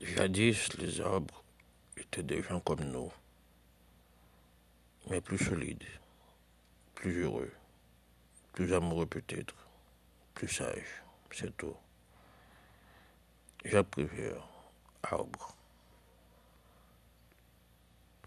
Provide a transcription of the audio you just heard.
Jadis, les arbres étaient des gens comme nous, mais plus solides, plus heureux, plus amoureux peut-être, plus sages, c'est tout. Je préfère arbre.